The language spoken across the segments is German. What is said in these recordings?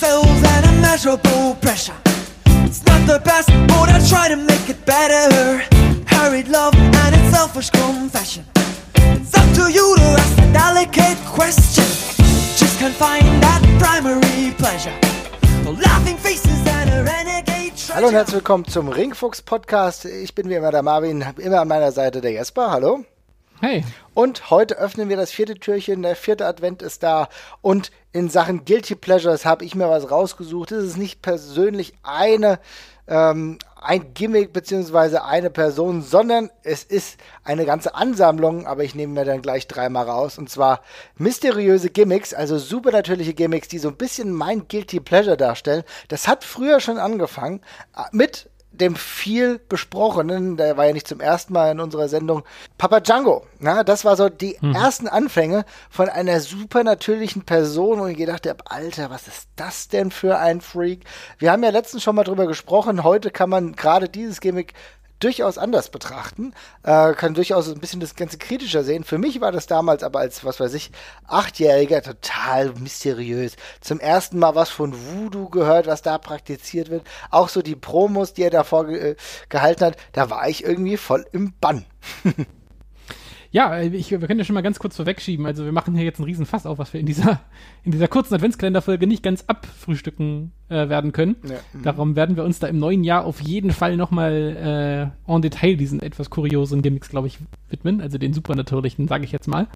cells and immeasurable pressure. It's not the best, but I try to make it better. Hurried love and its selfish confession. It's up to you to ask the delicate question. Just can't find that primary pleasure. Laughing faces and a renegade treasure. Hallo und herzlich willkommen zum Ringfuchs Podcast. Ich bin wie immer der Marvin, immer an meiner Seite der Jesper. Hallo. Hey. Und heute öffnen wir das vierte Türchen. Der vierte Advent ist da. Und in Sachen Guilty Pleasures habe ich mir was rausgesucht. Es ist nicht persönlich eine, ähm, ein Gimmick beziehungsweise eine Person, sondern es ist eine ganze Ansammlung. Aber ich nehme mir dann gleich dreimal raus. Und zwar mysteriöse Gimmicks, also supernatürliche Gimmicks, die so ein bisschen mein Guilty Pleasure darstellen. Das hat früher schon angefangen mit dem viel besprochenen, der war ja nicht zum ersten Mal in unserer Sendung, Papa Django. Na, das war so die mhm. ersten Anfänge von einer supernatürlichen Person und ich gedacht habe, Alter, was ist das denn für ein Freak? Wir haben ja letztens schon mal drüber gesprochen. Heute kann man gerade dieses Gimmick durchaus anders betrachten, äh, kann durchaus ein bisschen das Ganze kritischer sehen. Für mich war das damals aber als, was weiß ich, Achtjähriger total mysteriös. Zum ersten Mal was von Voodoo gehört, was da praktiziert wird. Auch so die Promos, die er davor ge äh, gehalten hat, da war ich irgendwie voll im Bann. Ja, ich, wir können ja schon mal ganz kurz vorwegschieben. Also wir machen hier jetzt einen riesen Fass auf, was wir in dieser, in dieser kurzen Adventskalenderfolge nicht ganz abfrühstücken äh, werden können. Ja, mhm. Darum werden wir uns da im neuen Jahr auf jeden Fall nochmal äh, en Detail diesen etwas kuriosen Gimmicks, glaube ich, widmen. Also den supernatürlichen, sage ich jetzt mal.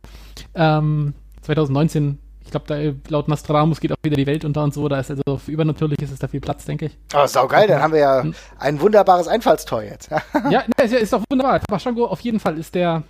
Ähm, 2019 ich glaube, da laut Nostradamus geht auch wieder die Welt unter und so. Da ist also für Übernatürliches ist da viel Platz, denke ich. Oh, saugeil, dann haben wir ja hm. ein wunderbares Einfallstor jetzt. ja, ist, ist doch wunderbar. Tabashango auf jeden Fall ist der,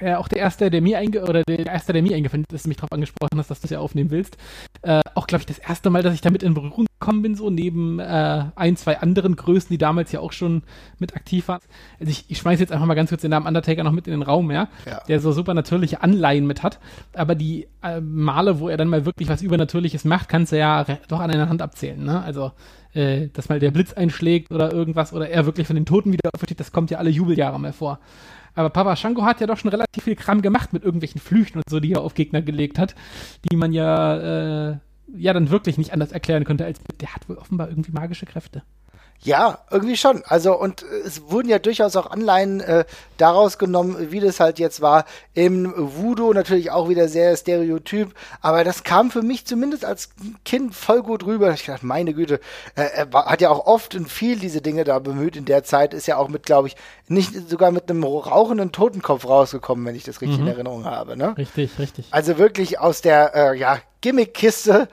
äh, auch der erste, der mir einge oder der erste, der mir eingefallen ist, dass du mich darauf angesprochen hast, dass du es ja aufnehmen willst. Äh, auch, glaube ich, das erste Mal, dass ich damit in Berührung gekommen bin, so neben äh, ein, zwei anderen Größen, die damals ja auch schon mit aktiv waren. Also ich, ich schmeiße jetzt einfach mal ganz kurz den Namen Undertaker noch mit in den Raum, ja, ja. der so super natürliche Anleihen mit hat. Aber die äh, Male, wo er dann mal wirklich was Übernatürliches macht, kannst du ja doch an einer Hand abzählen, ne? Also äh, dass mal der Blitz einschlägt oder irgendwas oder er wirklich von den Toten wieder aufersteht, das kommt ja alle Jubeljahre mal vor. Aber Papa Shango hat ja doch schon relativ viel Kram gemacht mit irgendwelchen Flüchen und so, die er auf Gegner gelegt hat, die man ja, äh, ja dann wirklich nicht anders erklären könnte, als der hat wohl offenbar irgendwie magische Kräfte. Ja, irgendwie schon. Also, und äh, es wurden ja durchaus auch Anleihen äh, daraus genommen, wie das halt jetzt war. Im Voodoo natürlich auch wieder sehr stereotyp, aber das kam für mich zumindest als Kind voll gut rüber. Ich dachte, meine Güte, äh, er war, hat ja auch oft und viel diese Dinge da bemüht in der Zeit, ist ja auch mit, glaube ich, nicht sogar mit einem rauchenden Totenkopf rausgekommen, wenn ich das richtig mhm. in Erinnerung habe. Ne? Richtig, richtig. Also wirklich aus der, äh, ja, Gimmick-Kiste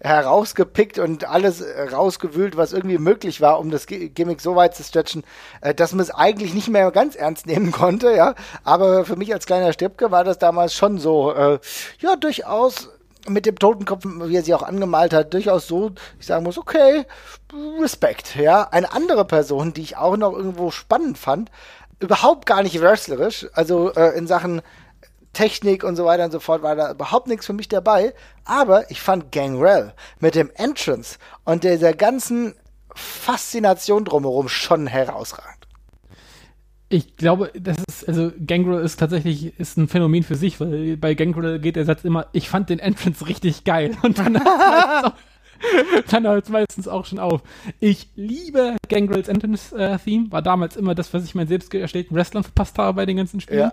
herausgepickt und alles rausgewühlt, was irgendwie möglich war, um das Gimmick so weit zu stretchen, äh, dass man es eigentlich nicht mehr ganz ernst nehmen konnte, ja. Aber für mich als kleiner Stippke war das damals schon so, äh, ja, durchaus mit dem Totenkopf, wie er sie auch angemalt hat, durchaus so, ich sagen muss, okay, Respekt, ja. Eine andere Person, die ich auch noch irgendwo spannend fand, überhaupt gar nicht wrestlerisch, also äh, in Sachen Technik und so weiter und so fort war da überhaupt nichts für mich dabei. Aber ich fand Gangrel mit dem Entrance und dieser ganzen Faszination drumherum schon herausragend. Ich glaube, das ist, also Gangrel ist tatsächlich ist ein Phänomen für sich, weil bei Gangrel geht der Satz immer, ich fand den Entrance richtig geil. Und dann dann hört es meistens auch schon auf. Ich liebe Gangrels Entrance-Theme, äh, war damals immer das, was ich meinen selbst erstellten Wrestlern verpasst habe bei den ganzen Spielen. Ja.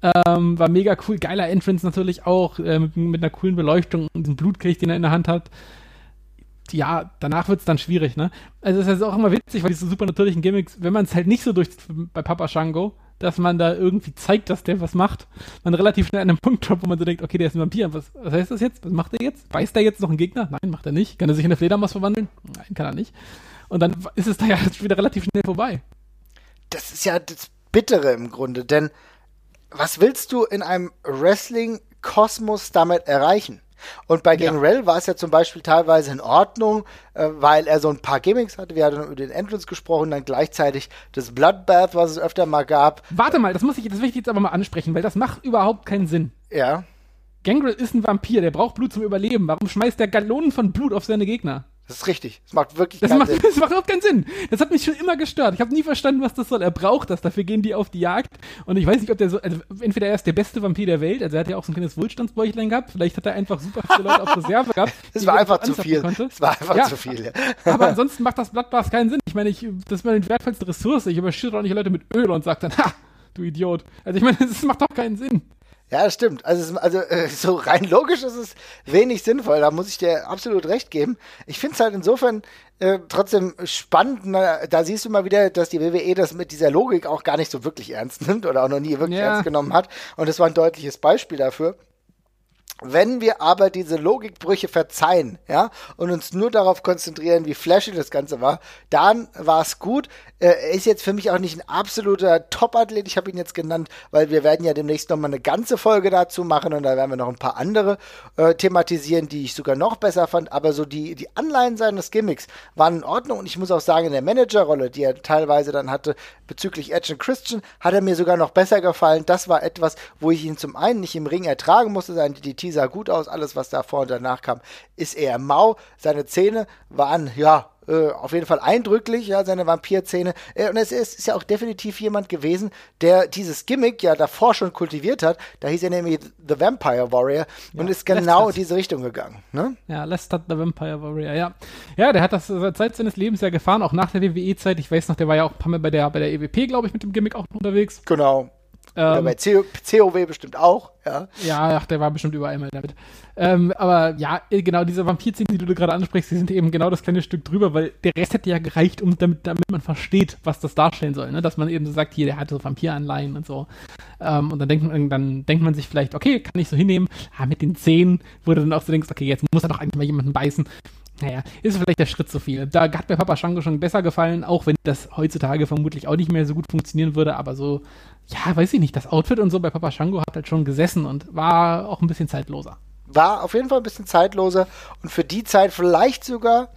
Ähm, war mega cool, geiler Entrance natürlich auch, äh, mit, mit, einer coolen Beleuchtung und diesem Blutkelch, den er in der Hand hat. Ja, danach wird es dann schwierig, ne? Also es ist auch immer witzig, weil diese super natürlichen Gimmicks, wenn man es halt nicht so durch bei Papa Shango, dass man da irgendwie zeigt, dass der was macht, man relativ schnell an einem Punkt kommt, wo man so denkt, okay, der ist ein Vampir, was, was heißt das jetzt? Was macht er jetzt? Beißt er jetzt noch einen Gegner? Nein, macht er nicht. Kann er sich in eine Fledermaus verwandeln? Nein, kann er nicht. Und dann ist es da ja wieder relativ schnell vorbei. Das ist ja das Bittere im Grunde, denn was willst du in einem Wrestling-Kosmos damit erreichen? Und bei Gangrel ja. war es ja zum Beispiel teilweise in Ordnung, äh, weil er so ein paar Gimmicks hatte. Wir hatten über den Entrance gesprochen, dann gleichzeitig das Bloodbath, was es öfter mal gab. Warte mal, das muss ich, das will ich jetzt aber mal ansprechen, weil das macht überhaupt keinen Sinn. Ja. Gangrel ist ein Vampir, der braucht Blut zum Überleben. Warum schmeißt der Gallonen von Blut auf seine Gegner? Das ist richtig. Das macht wirklich Das keinen macht, Sinn. das macht überhaupt keinen Sinn. Das hat mich schon immer gestört. Ich habe nie verstanden, was das soll. Er braucht das. Dafür gehen die auf die Jagd. Und ich weiß nicht, ob der so. Also entweder er ist der beste Vampir der Welt. Also er hat ja auch so ein kleines Wohlstandsbäuchlein gehabt. Vielleicht hat er einfach super viele Leute auf Reserve gehabt. Das war einfach zu viel. Konnte. Das war einfach Ja. zu viel. Ja. Aber ansonsten macht das Bloodbath keinen Sinn. Ich meine, ich, das ist meine wertvollste Ressource. Ich überschütte auch nicht Leute mit Öl und sage dann, ha, du Idiot. Also ich meine, das macht doch keinen Sinn. Ja, das stimmt. Also, es, also äh, so rein logisch ist es wenig sinnvoll. Da muss ich dir absolut recht geben. Ich finde es halt insofern äh, trotzdem spannend. Na, da siehst du mal wieder, dass die WWE das mit dieser Logik auch gar nicht so wirklich ernst nimmt oder auch noch nie wirklich Ja. ernst genommen hat. Und das war ein deutliches Beispiel dafür. Wenn wir aber diese Logikbrüche verzeihen, ja, und uns nur darauf konzentrieren, wie flashy das Ganze war, dann war es gut. Äh, Er ist jetzt für mich auch nicht ein absoluter Top-Athlet, ich habe ihn jetzt genannt, weil wir werden ja demnächst nochmal eine ganze Folge dazu machen und da werden wir noch ein paar andere äh, thematisieren, die ich sogar noch besser fand, aber so die, die Anleihen seines Gimmicks waren in Ordnung und ich muss auch sagen, in der Managerrolle, die er teilweise dann hatte bezüglich Edge und Christian, hat er mir sogar noch besser gefallen. Das war etwas, wo ich ihn zum einen nicht im Ring ertragen musste, sein DDT sah gut aus, alles was davor und danach kam, ist eher mau. Seine Zähne waren, ja, äh, auf jeden Fall eindrücklich, ja, seine Vampirzähne. Äh, und es ist, ist ja auch definitiv jemand gewesen, der dieses Gimmick ja davor schon kultiviert hat. Da hieß er nämlich The Vampire Warrior und ist genau in diese Richtung gegangen. Ne? Ja, Lestat the Vampire Warrior, ja. Ja, der hat das seit seines Lebens ja gefahren, auch nach der WWE-Zeit. Ich weiß noch, der war ja auch ein paar Mal bei der, bei der EWP, glaube ich, mit dem Gimmick auch noch unterwegs. Genau. Ähm, bei CO COW bestimmt auch, ja. Ja, ach, der war bestimmt überall mal damit. Ähm, aber ja, äh, genau, diese Vampirzähne, die du gerade ansprichst, die sind eben genau das kleine Stück drüber, weil der Rest hätte ja gereicht, um damit, damit man versteht, was das darstellen soll. Ne? Dass man eben so sagt, hier, der hat so Vampiranleihen und so. Ähm, und dann denkt, man, dann denkt man sich vielleicht, okay, kann ich so hinnehmen. Ah, mit den Zähnen, wo du dann auch so denkst, okay, jetzt muss er doch eigentlich mal jemanden beißen. Naja, ist vielleicht der Schritt zu viel. Da hat mir Papa Shango schon besser gefallen, auch wenn das heutzutage vermutlich auch nicht mehr so gut funktionieren würde, aber so, ja, weiß ich nicht, das Outfit und so bei Papa Shango hat halt schon gesessen und war auch ein bisschen zeitloser. war auf jeden Fall ein bisschen zeitloser und für die Zeit vielleicht sogar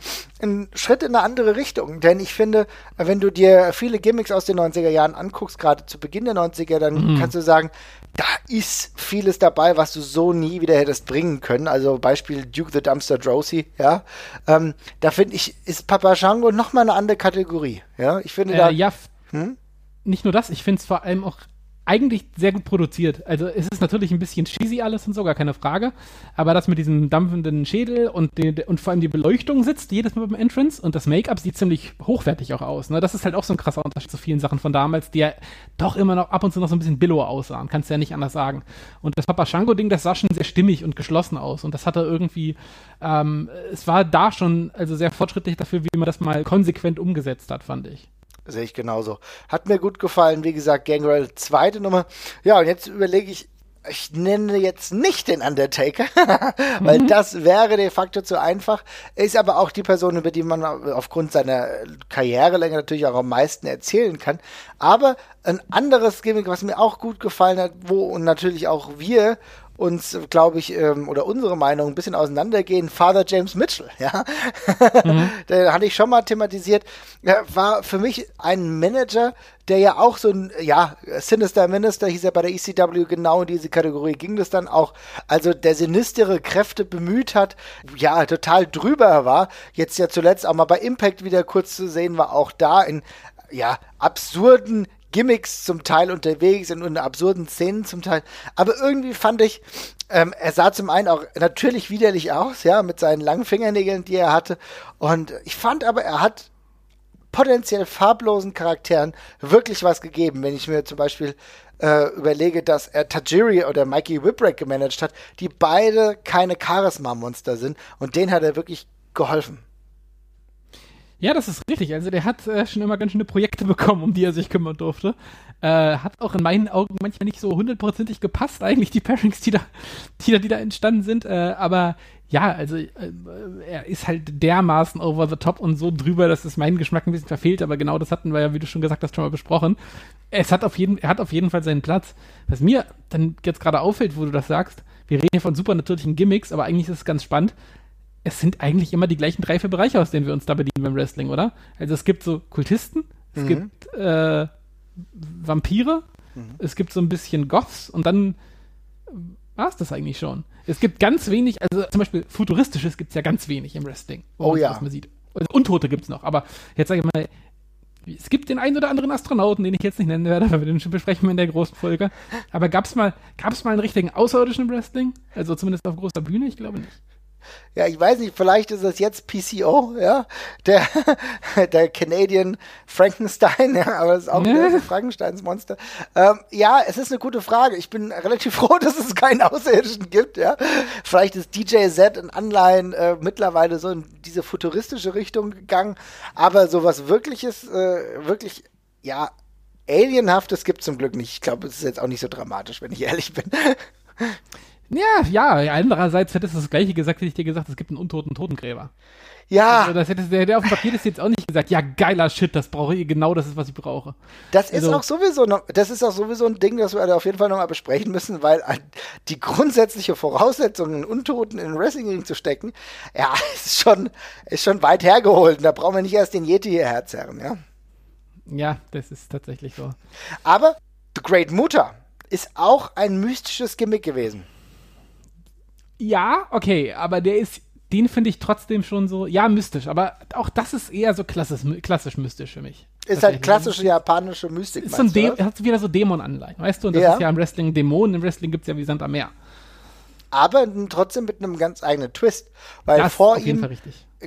ein Schritt in eine andere Richtung. Denn ich finde, wenn du dir viele Gimmicks aus den 90er Jahren anguckst, gerade zu Beginn der 90er, dann kannst du sagen, da ist vieles dabei, was du so nie wieder hättest bringen können. Also Beispiel Duke the Dumpster Drosy, ja. Ähm, da finde ich, ist Papa Shango noch mal eine andere Kategorie. Ja, ich finde da. Äh, ja, f- Hm? nicht nur das, ich finde es vor allem auch eigentlich sehr gut produziert. Also es ist natürlich ein bisschen cheesy alles und so, gar keine Frage. Aber das mit diesem dampfenden Schädel und, die, und vor allem die Beleuchtung sitzt jedes Mal beim Entrance und das Make-up sieht ziemlich hochwertig auch aus. Ne? Das ist halt auch so ein krasser Unterschied zu vielen Sachen von damals, die ja doch immer noch ab und zu noch so ein bisschen billow aussahen. Kannst du ja nicht anders sagen. Und das Papa Shango-Ding, das sah schon sehr stimmig und geschlossen aus. Und das hatte irgendwie, ähm, es war da schon also sehr fortschrittlich dafür, wie man das mal konsequent umgesetzt hat, fand ich. Sehe ich genauso. Hat mir gut gefallen. Wie gesagt, Gangrel zweite Nummer. Ja, und jetzt überlege ich, ich nenne jetzt nicht den Undertaker, weil das wäre de facto zu einfach. Ist aber auch die Person, über die man aufgrund seiner Karrierelänge natürlich auch am meisten erzählen kann. Aber ein anderes Gimmick, was mir auch gut gefallen hat, wo und natürlich auch wir uns, glaube ich, ähm, oder unsere Meinung ein bisschen auseinandergehen, Father James Mitchell, ja. Der hatte ich schon mal thematisiert. Er war für mich ein Manager, der ja auch so ein, ja, Sinister Minister hieß er bei der ECW, genau in diese Kategorie ging das dann auch. Also der sinistere Kräfte bemüht hat, ja, total drüber war. Jetzt ja zuletzt auch mal bei Impact wieder kurz zu sehen war, auch da in, ja, absurden Gimmicks zum Teil unterwegs in, in absurden Szenen zum Teil. Aber irgendwie fand ich, ähm, er sah zum einen auch natürlich widerlich aus, ja, mit seinen langen Fingernägeln, die er hatte. Und ich fand aber, er hat potenziell farblosen Charakteren wirklich was gegeben. Wenn ich mir zum Beispiel äh, überlege, dass er Tajiri oder Mikey Whipwreck gemanagt hat, die beide keine Charisma-Monster sind. Und denen hat er wirklich geholfen. Ja, das ist richtig. Also der hat äh, schon immer ganz schöne Projekte bekommen, um die er sich kümmern durfte. Äh, hat auch in meinen Augen manchmal nicht so hundertprozentig gepasst, eigentlich die Pairings, die da, die da, die da entstanden sind. Äh, aber ja, also äh, er ist halt dermaßen over the top und so drüber, dass es meinen Geschmack ein bisschen verfehlt. Aber genau das hatten wir ja, wie du schon gesagt hast, schon mal besprochen. Es hat auf jeden, er hat auf jeden Fall seinen Platz. Was mir dann jetzt gerade auffällt, wo du das sagst, wir reden hier von supernatürlichen Gimmicks, aber eigentlich ist es ganz spannend es sind eigentlich immer die gleichen drei, vier Bereiche, aus denen wir uns da bedienen beim Wrestling, oder? Also es gibt so Kultisten, es Mhm. gibt äh, Vampire, es gibt so ein bisschen Goths und dann war es das eigentlich schon. Es gibt ganz wenig, also zum Beispiel Futuristisches gibt es ja ganz wenig im Wrestling. Oh ja. Was man sieht. Also Untote gibt es noch, aber jetzt sage ich mal, es gibt den einen oder anderen Astronauten, den ich jetzt nicht nennen werde, weil wir den schon besprechen in der großen Folge. Aber gab es mal, gab's mal einen richtigen außerirdischen Wrestling? Also zumindest auf großer Bühne? Ich glaube nicht. Ja, ich weiß nicht, vielleicht ist es jetzt PCO, ja, der, der Canadian Frankenstein, ja, aber es ist auch ein Frankensteins Monster. Ähm, ja, es ist eine gute Frage. Ich bin relativ froh, dass es keinen Außerirdischen gibt, ja. Vielleicht ist DJ Z in Anleihen äh, mittlerweile so in diese futuristische Richtung gegangen, aber sowas wirkliches, äh, wirklich, ja, Alienhaftes gibt es zum Glück nicht. Ich glaube, es ist jetzt auch nicht so dramatisch, wenn ich ehrlich bin. Ja, ja, andererseits hättest du das gleiche gesagt, hätte ich dir gesagt, es gibt einen untoten Totengräber. Ja. Also das hätte der, der auf dem Papier ist jetzt auch nicht gesagt, ja, geiler Shit, das brauche ich, genau das ist, was ich brauche. Das also, ist auch sowieso noch, das ist auch sowieso ein Ding, das wir auf jeden Fall nochmal besprechen müssen, weil die grundsätzliche Voraussetzung, einen Untoten in Wrestling zu stecken, ja, ist schon, ist schon weit hergeholt. Da brauchen wir nicht erst den Yeti hierher zerren, ja. Ja, das ist tatsächlich so. Aber The Great Mutter ist auch ein mystisches Gimmick gewesen. Ja, okay, aber der ist, den finde ich trotzdem schon so, ja, mystisch, aber auch das ist eher so klassisch, klassisch mystisch für mich. Ist halt klassische japanische Mystik. Ist so ein De hat wieder so Dämon-Anleihen, weißt du? Und das ja. ist ja im Wrestling Dämonen, im Wrestling gibt es ja wie Sand am Meer. Aber trotzdem mit einem ganz eigenen Twist, weil das vor ihm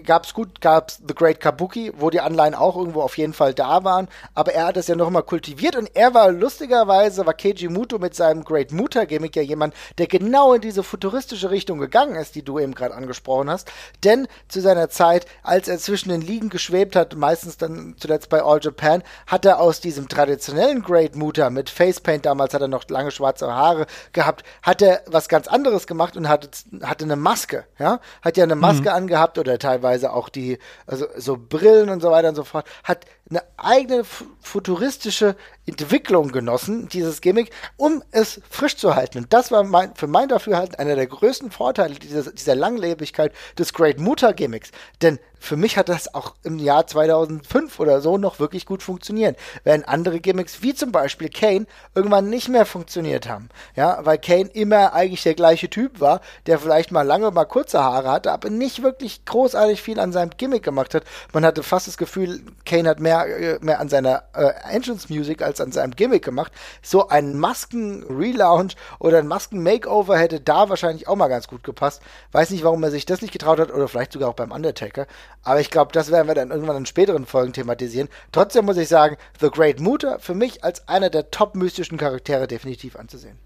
gab's gut, gab's The Great Kabuki, wo die Anleihen auch irgendwo auf jeden Fall da waren, aber er hat es ja noch mal kultiviert und er war lustigerweise, war Keiji Muto mit seinem Great Muta Gimmick ja jemand, der genau in diese futuristische Richtung gegangen ist, die du eben gerade angesprochen hast, denn zu seiner Zeit, als er zwischen den Ligen geschwebt hat, meistens dann zuletzt bei All Japan, hat er aus diesem traditionellen Great Muta mit Facepaint, damals hat er noch lange schwarze Haare gehabt, hat er was ganz anderes gemacht und hatte, hatte eine Maske, ja, hat ja eine Maske mhm. angehabt oder teilweise teilweise auch die, also so Brillen und so weiter und so fort, hat eine eigene futuristische Entwicklung genossen, dieses Gimmick, um es frisch zu halten. Und das war mein, für mein Dafürhalten einer der größten Vorteile dieser, dieser Langlebigkeit des Great Mutter Gimmicks. Denn für mich hat das auch im Jahr 2005 oder so noch wirklich gut funktioniert. Während andere Gimmicks, wie zum Beispiel Kane, irgendwann nicht mehr funktioniert haben. Ja, weil Kane immer eigentlich der gleiche Typ war, der vielleicht mal lange, mal kurze Haare hatte, aber nicht wirklich großartig viel an seinem Gimmick gemacht hat. Man hatte fast das Gefühl, Kane hat mehr, äh, mehr an seiner äh, Entrance Music als an seinem Gimmick gemacht. So ein Masken-Relaunch oder ein Masken-Makeover hätte da wahrscheinlich auch mal ganz gut gepasst. Weiß nicht, warum er sich das nicht getraut hat oder vielleicht sogar auch beim Undertaker. Aber ich glaube, das werden wir dann irgendwann in späteren Folgen thematisieren. Trotzdem muss ich sagen, The Great Mutter für mich als einer der top-mystischen Charaktere definitiv anzusehen.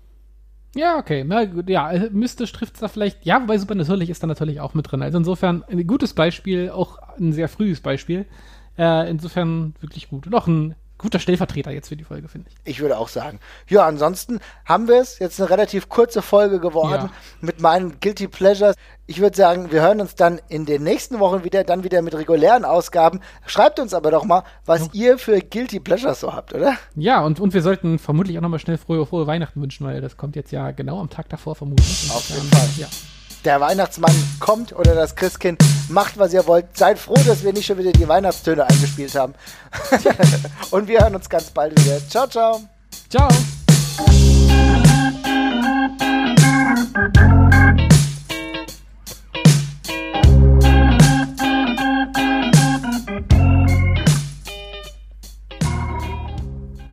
Ja, okay. Na gut, ja, äh, mystisch trifft es da vielleicht. Ja, wobei Supernatürlich ist da natürlich auch mit drin. Also insofern ein gutes Beispiel, auch ein sehr frühes Beispiel. Äh, insofern wirklich gut. Und auch ein guter Stellvertreter jetzt für die Folge, finde ich. Ich würde auch sagen. Ja, ansonsten haben wir es. Jetzt eine relativ kurze Folge geworden ja. mit meinen Guilty Pleasures. Ich würde sagen, wir hören uns dann in den nächsten Wochen wieder, dann wieder mit regulären Ausgaben. Schreibt uns aber doch mal, was ja. ihr für Guilty Pleasures so habt, oder? Ja, und, und wir sollten vermutlich auch nochmal schnell frohe, frohe Weihnachten wünschen, weil das kommt jetzt ja genau am Tag davor vermutlich. Auf jeden Fall. Ja der Weihnachtsmann kommt oder das Christkind macht, was ihr wollt. Seid froh, dass wir nicht schon wieder die Weihnachtstöne eingespielt haben. Und wir hören uns ganz bald wieder. Ciao, ciao. Ciao.